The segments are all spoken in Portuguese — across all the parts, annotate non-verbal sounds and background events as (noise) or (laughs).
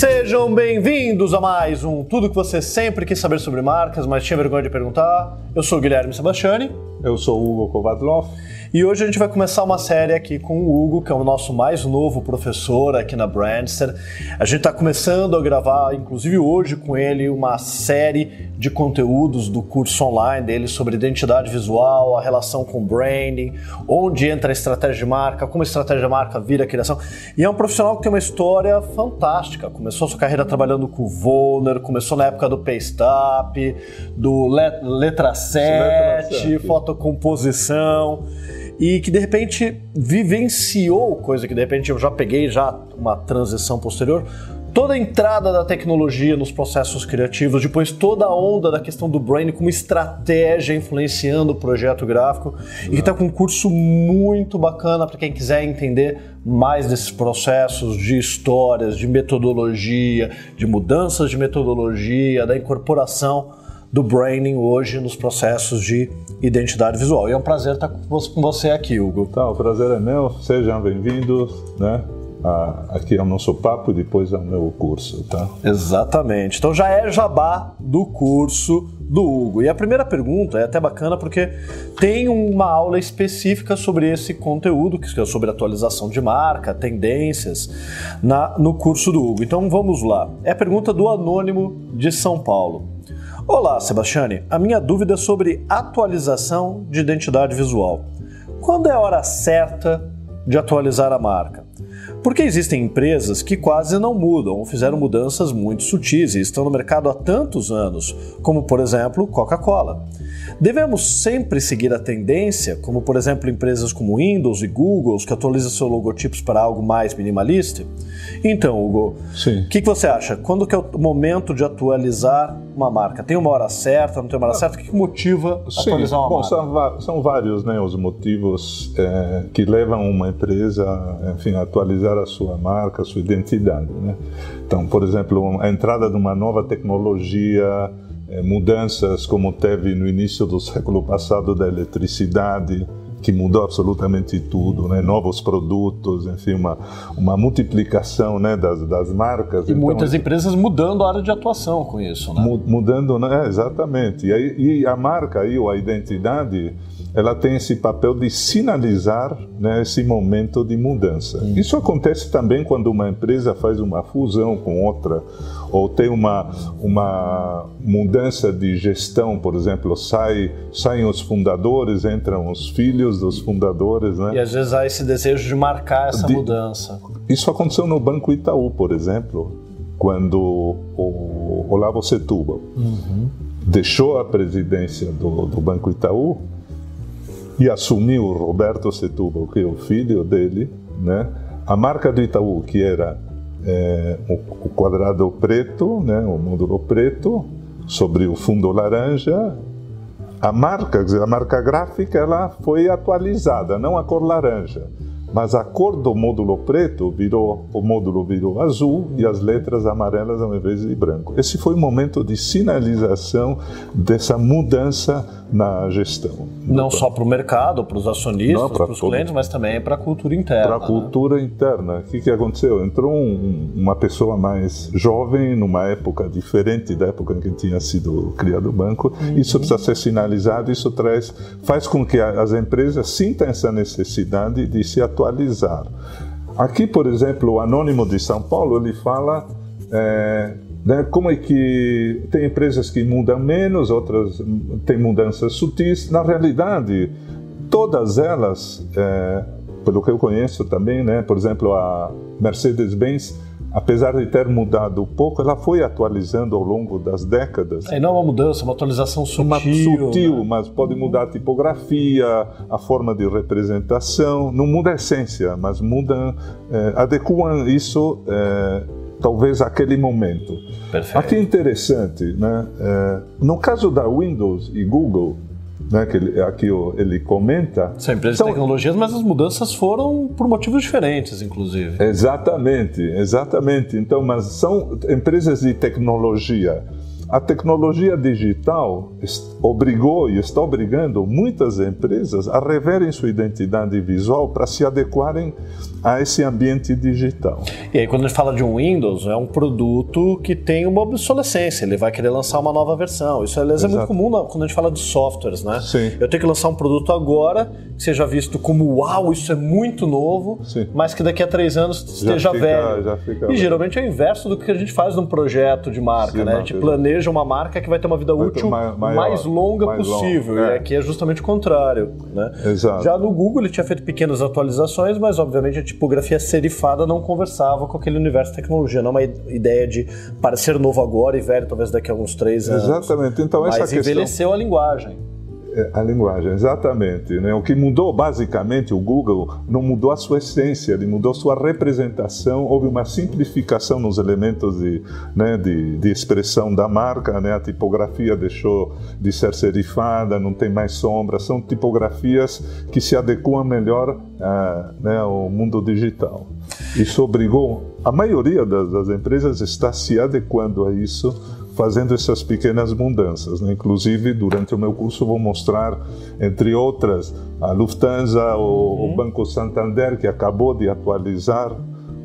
Sejam bem-vindos a mais um Tudo que você sempre quis saber sobre marcas, mas tinha vergonha de perguntar. Eu sou o Guilherme Sebastiani. Eu sou o Hugo Kovadlov. E hoje a gente vai começar uma série aqui com o Hugo, que é o nosso mais novo professor aqui na Brandster. A gente está começando a gravar, inclusive hoje, com ele uma série de conteúdos do curso online dele sobre identidade visual, a relação com branding, onde entra a estratégia de marca, como a estratégia de marca vira a criação. E é um profissional que tem uma história fantástica. Começou sua carreira trabalhando com o Volner, começou na época do Paystap, do Letra 7, 7. fotocomposição e que de repente vivenciou, coisa que de repente eu já peguei já uma transição posterior, toda a entrada da tecnologia nos processos criativos, depois toda a onda da questão do brain como estratégia influenciando o projeto gráfico. E que está com um curso muito bacana para quem quiser entender mais desses processos de histórias, de metodologia, de mudanças de metodologia, da incorporação do branding hoje nos processos de identidade visual. E é um prazer estar com você aqui, Hugo. Tá, o prazer é meu. Sejam bem-vindos, né? aqui é o nosso papo e depois é o meu curso, tá? Exatamente. Então já é jabá do curso do Hugo. E a primeira pergunta é até bacana porque tem uma aula específica sobre esse conteúdo, que é sobre atualização de marca, tendências, na, no curso do Hugo. Então vamos lá. É a pergunta do Anônimo de São Paulo. Olá, Sebastiane. A minha dúvida é sobre atualização de identidade visual. Quando é a hora certa de atualizar a marca? Porque existem empresas que quase não mudam ou fizeram mudanças muito sutis e estão no mercado há tantos anos, como por exemplo Coca-Cola. Devemos sempre seguir a tendência, como por exemplo empresas como Windows e Google, que atualizam seus logotipos para algo mais minimalista? Então, Hugo, o que, que, você acha? Quando que é o momento de atualizar uma marca? Tem uma hora certa, não tem uma hora certa? O que, que motiva Sim. atualizar uma Bom, marca? São, são vários né, os motivos é, que levam uma empresa enfim, a atualizar a sua marca, a sua identidade. Né? Então, por exemplo, a entrada de uma nova tecnologia, é, mudanças como teve no início do século passado da eletricidade, que mudou absolutamente tudo, né? novos produtos, enfim, uma, uma multiplicação né? das, das marcas. E então, muitas empresas mudando a área de atuação com isso, né? Mudando, né? exatamente. E, aí, e a marca aí, ou a identidade, ela tem esse papel de sinalizar né, esse momento de mudança. Isso acontece também quando uma empresa faz uma fusão com outra, ou tem uma, uma mudança de gestão, por exemplo, sai, saem os fundadores, entram os filhos dos fundadores. Né? E às vezes há esse desejo de marcar essa de, mudança. Isso aconteceu no Banco Itaú, por exemplo, quando o Olavo Setúbal uhum. deixou a presidência do, do Banco Itaú e assumiu o Roberto Setúbal, que é o filho dele, né? A marca do Itaú, que era é, o, quadrado preto, né? O módulo preto sobre o fundo laranja, a marca, a marca gráfica, ela foi atualizada, não a cor laranja mas a cor do módulo preto virou, o módulo virou azul e as letras amarelas ao invés de branco. Esse foi o momento de sinalização dessa mudança na gestão. Não só para o mercado, para os acionistas, para os clientes, mas também para a cultura interna. Para a né? cultura interna. O que, que aconteceu? Entrou um, uma pessoa mais jovem, numa época diferente da época em que tinha sido criado o banco. Uhum. Isso precisa ser sinalizado, isso traz, faz com que as empresas sintam essa necessidade de se atualizar atualizar. Aqui, por exemplo, o Anônimo de São Paulo, ele fala é, né, como é que tem empresas que mudam menos, outras têm mudanças sutis. Na realidade, todas elas, é, pelo que eu conheço também, né, por exemplo, a Mercedes-Benz, apesar de ter mudado pouco, ela foi atualizando ao longo das décadas. É, não é uma mudança, uma atualização sutil. Uma sutil, né? mas pode mudar a tipografia, a forma de representação. Não muda a essência, mas muda, é, adequam isso é, talvez àquele momento. Perfeito. Aqui é interessante, né? É, no caso da Windows e Google, né, que ele, aqui ele comenta. São empresas de tecnologias, mas as mudanças foram por motivos diferentes, inclusive. Exatamente, exatamente. Então, mas são empresas de tecnologia. A tecnologia digital obrigou e está obrigando muitas empresas a reverem sua identidade visual para se adequarem a esse ambiente digital. E aí, quando a gente fala de um Windows, é um produto que tem uma obsolescência, ele vai querer lançar uma nova versão. Isso, aliás, Exato. é muito comum quando a gente fala de softwares, né? Sim. Eu tenho que lançar um produto agora que seja visto como uau, isso é muito novo, Sim. mas que daqui a três anos esteja fica, velho. Fica e geralmente é o inverso do que a gente faz num projeto de marca, Sim, né? A gente planeja uma marca que vai ter uma vida útil mais, maior, mais longa mais possível. Long, é. E aqui é justamente o contrário. Né? Exato. Já no Google ele tinha feito pequenas atualizações, mas obviamente a tipografia serifada não conversava com aquele universo de tecnologia. Não é uma ideia de parecer novo agora e velho talvez daqui a alguns três anos. Exatamente. Então essa mas questão... envelheceu a linguagem. É, a linguagem, exatamente. Né? O que mudou, basicamente, o Google não mudou a sua essência, ele mudou sua representação. Houve uma simplificação nos elementos de, né, de, de expressão da marca. Né? A tipografia deixou de ser serifada, não tem mais sombra. São tipografias que se adequam melhor a, né, ao mundo digital. Isso obrigou a maioria das, das empresas está se adequando a isso fazendo essas pequenas mudanças. Né? Inclusive, durante o meu curso, vou mostrar, entre outras, a Lufthansa, uhum. o Banco Santander, que acabou de atualizar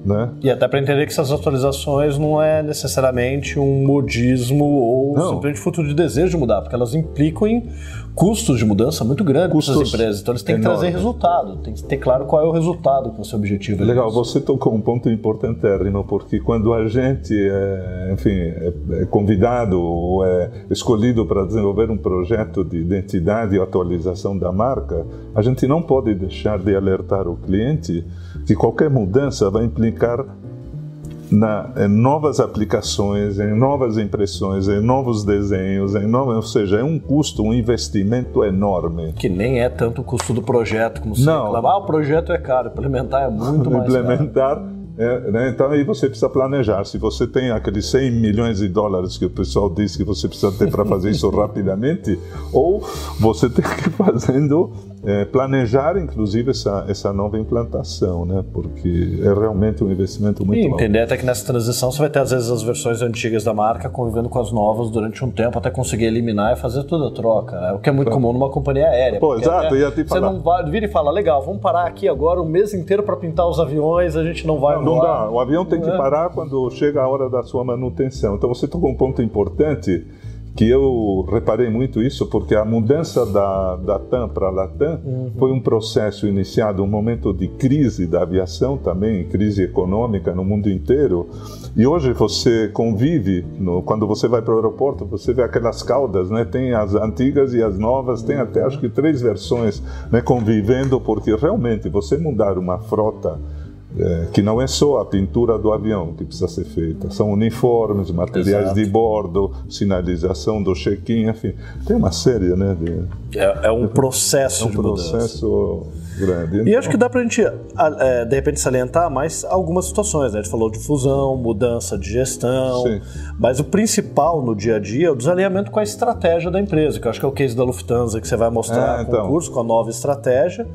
né? E até para entender que essas atualizações não é necessariamente um modismo ou não. simplesmente fruto de desejo de mudar, porque elas implicam em custos de mudança muito grandes para essas empresas. Então eles têm que trazer resultado, tem que ter claro qual é o resultado que é o seu objetivo. Legal, você tocou um ponto importantérrimo, porque quando a gente é, enfim, é, é convidado ou é escolhido para desenvolver um projeto de identidade e atualização da marca, a gente não pode deixar de alertar o cliente que qualquer mudança vai implicar na, em novas aplicações, em novas impressões, em novos desenhos, em novos, ou seja, é um custo, um investimento enorme. Que nem é tanto o custo do projeto como se Não. reclama. Ah, o projeto é caro, implementar é muito (laughs) mais implementar, caro. É, né? Então aí você precisa planejar. Se você tem aqueles 100 milhões de dólares que o pessoal diz que você precisa ter para fazer isso (laughs) rapidamente, ou você tem que ir fazendo é, planejar, inclusive, essa, essa nova implantação, né? porque é realmente um investimento muito e entender até que nessa transição você vai ter, às vezes, as versões antigas da marca convivendo com as novas durante um tempo até conseguir eliminar e fazer toda a troca, né? o que é muito comum numa companhia aérea. Pô, exato, ia te falar. Você não vai, vira e fala, legal, vamos parar aqui agora o mês inteiro para pintar os aviões, a gente não vai Não, não dá, o avião tem que é. parar quando chega a hora da sua manutenção. Então você tocou um ponto importante que eu reparei muito isso porque a mudança da, da TAM para a Latam uhum. foi um processo iniciado, um momento de crise da aviação também, crise econômica no mundo inteiro. E hoje você convive, no, quando você vai para o aeroporto, você vê aquelas caudas, né? tem as antigas e as novas, tem até acho que três versões né, convivendo, porque realmente você mudar uma frota é, que não é só a pintura do avião que precisa ser feita, são uniformes, materiais Exato. de bordo, sinalização do check-in, enfim, tem uma série, né? De, é, é, um processo é um de processo mudança. grande. E então, acho que dá para a gente, é, de repente, salientar mais algumas situações, né? A gente falou de fusão, mudança de gestão, Sim. mas o principal no dia a dia é o desalinhamento com a estratégia da empresa, que eu acho que é o case da Lufthansa que você vai mostrar é, então. com o curso, com a nova estratégia.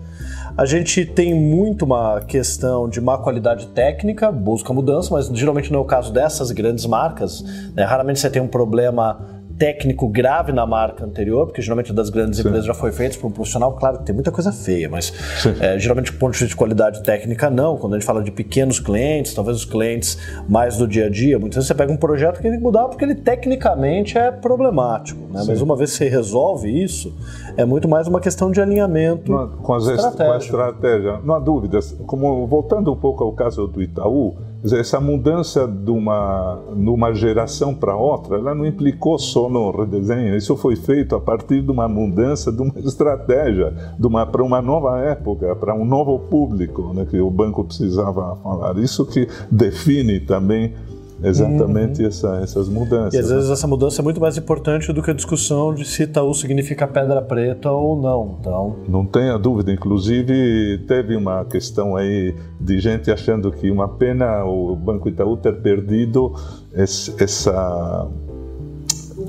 A gente tem muito uma questão de má qualidade técnica, busca mudança, mas geralmente não é o caso dessas grandes marcas. Né? Raramente você tem um problema técnico grave na marca anterior, porque geralmente das grandes Sim. empresas já foi feito por um profissional. Claro que tem muita coisa feia, mas é, geralmente, ponto de qualidade técnica, não. Quando a gente fala de pequenos clientes, talvez os clientes mais do dia a dia, muitas vezes você pega um projeto que tem que mudar porque ele tecnicamente é problemático. Né? Mas uma vez que você resolve isso, é muito mais uma questão de alinhamento não, com, as estratégia. com a estratégia. Não há dúvidas. Como, voltando um pouco ao caso do Itaú, essa mudança de uma, de uma geração para outra, ela não implicou só no redesenho, isso foi feito a partir de uma mudança de uma (laughs) estratégia, de uma, para uma nova época, para um novo público né, que o banco precisava falar. Isso que define também exatamente uhum. essa, essas mudanças. E às vezes essa mudança é muito mais importante do que a discussão de se Itaú significa pedra preta ou não. Então... Não tenha dúvida. Inclusive, teve uma questão aí de gente achando que uma pena o Banco Itaú ter perdido esse, essa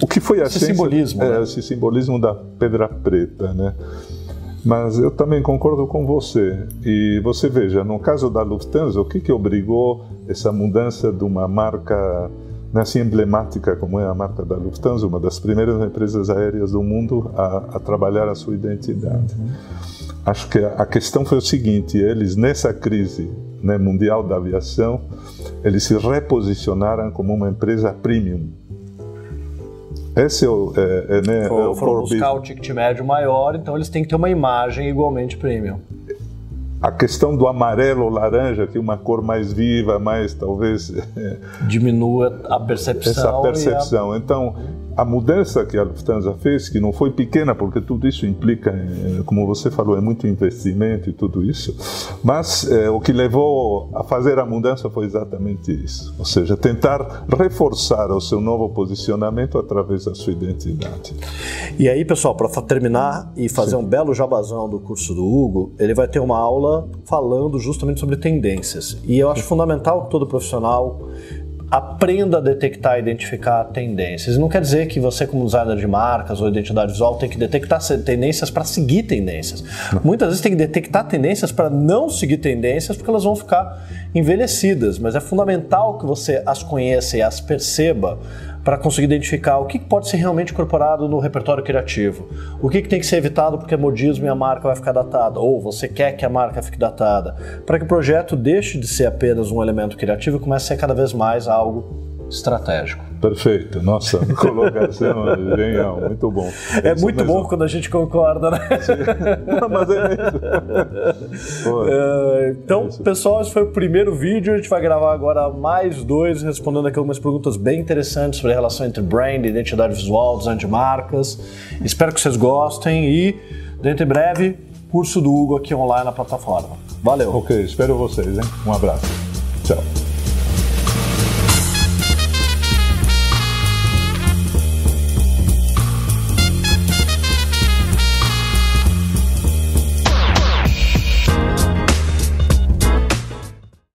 o que foi a esse simbolismo, é, né? esse simbolismo da pedra preta, né? Mas eu também concordo com você. E você veja, no caso da Lufthansa, o que, que obrigou essa mudança de uma marca assim emblemática como é a marca da Lufthansa, uma das primeiras empresas aéreas do mundo a, a trabalhar a sua identidade. Acho que a questão foi o seguinte: eles nessa crise né, mundial da aviação, eles se reposicionaram como uma empresa premium. Esse é o. É, é, né, For, é foram buscar o ticket médio maior, então eles têm que ter uma imagem igualmente premium a questão do amarelo ou laranja, que é uma cor mais viva, mais talvez (laughs) diminua a percepção. Essa percepção. A... Então, a mudança que a Lufthansa fez, que não foi pequena, porque tudo isso implica, eh, como você falou, é muito investimento e tudo isso, mas é, o que levou a fazer a mudança foi exatamente isso, ou seja, tentar reforçar o seu novo posicionamento através da sua identidade. E aí, pessoal, para terminar e fazer Sim. um belo jabazão do curso do Hugo, ele vai ter uma aula falando justamente sobre tendências. E eu acho fundamental que todo profissional aprenda a detectar e identificar tendências. Não quer dizer que você, como designer de marcas ou identidade visual, tem que detectar tendências para seguir tendências. Muitas vezes tem que detectar tendências para não seguir tendências, porque elas vão ficar envelhecidas. Mas é fundamental que você as conheça e as perceba para conseguir identificar o que pode ser realmente incorporado no repertório criativo, o que tem que ser evitado porque é modismo e a marca vai ficar datada, ou você quer que a marca fique datada, para que o projeto deixe de ser apenas um elemento criativo e comece a ser cada vez mais algo estratégico. Perfeito. Nossa, (laughs) colocação genial, muito bom. É, é muito mesmo. bom quando a gente concorda, né? Sim. (laughs) Mas é mesmo. É, então, é pessoal, esse foi o primeiro vídeo. A gente vai gravar agora mais dois, respondendo aqui algumas perguntas bem interessantes sobre a relação entre brand, identidade visual, design de marcas. Espero que vocês gostem e, dentro em breve, curso do Hugo aqui online na plataforma. Valeu. Ok, espero vocês, hein? Um abraço. Tchau.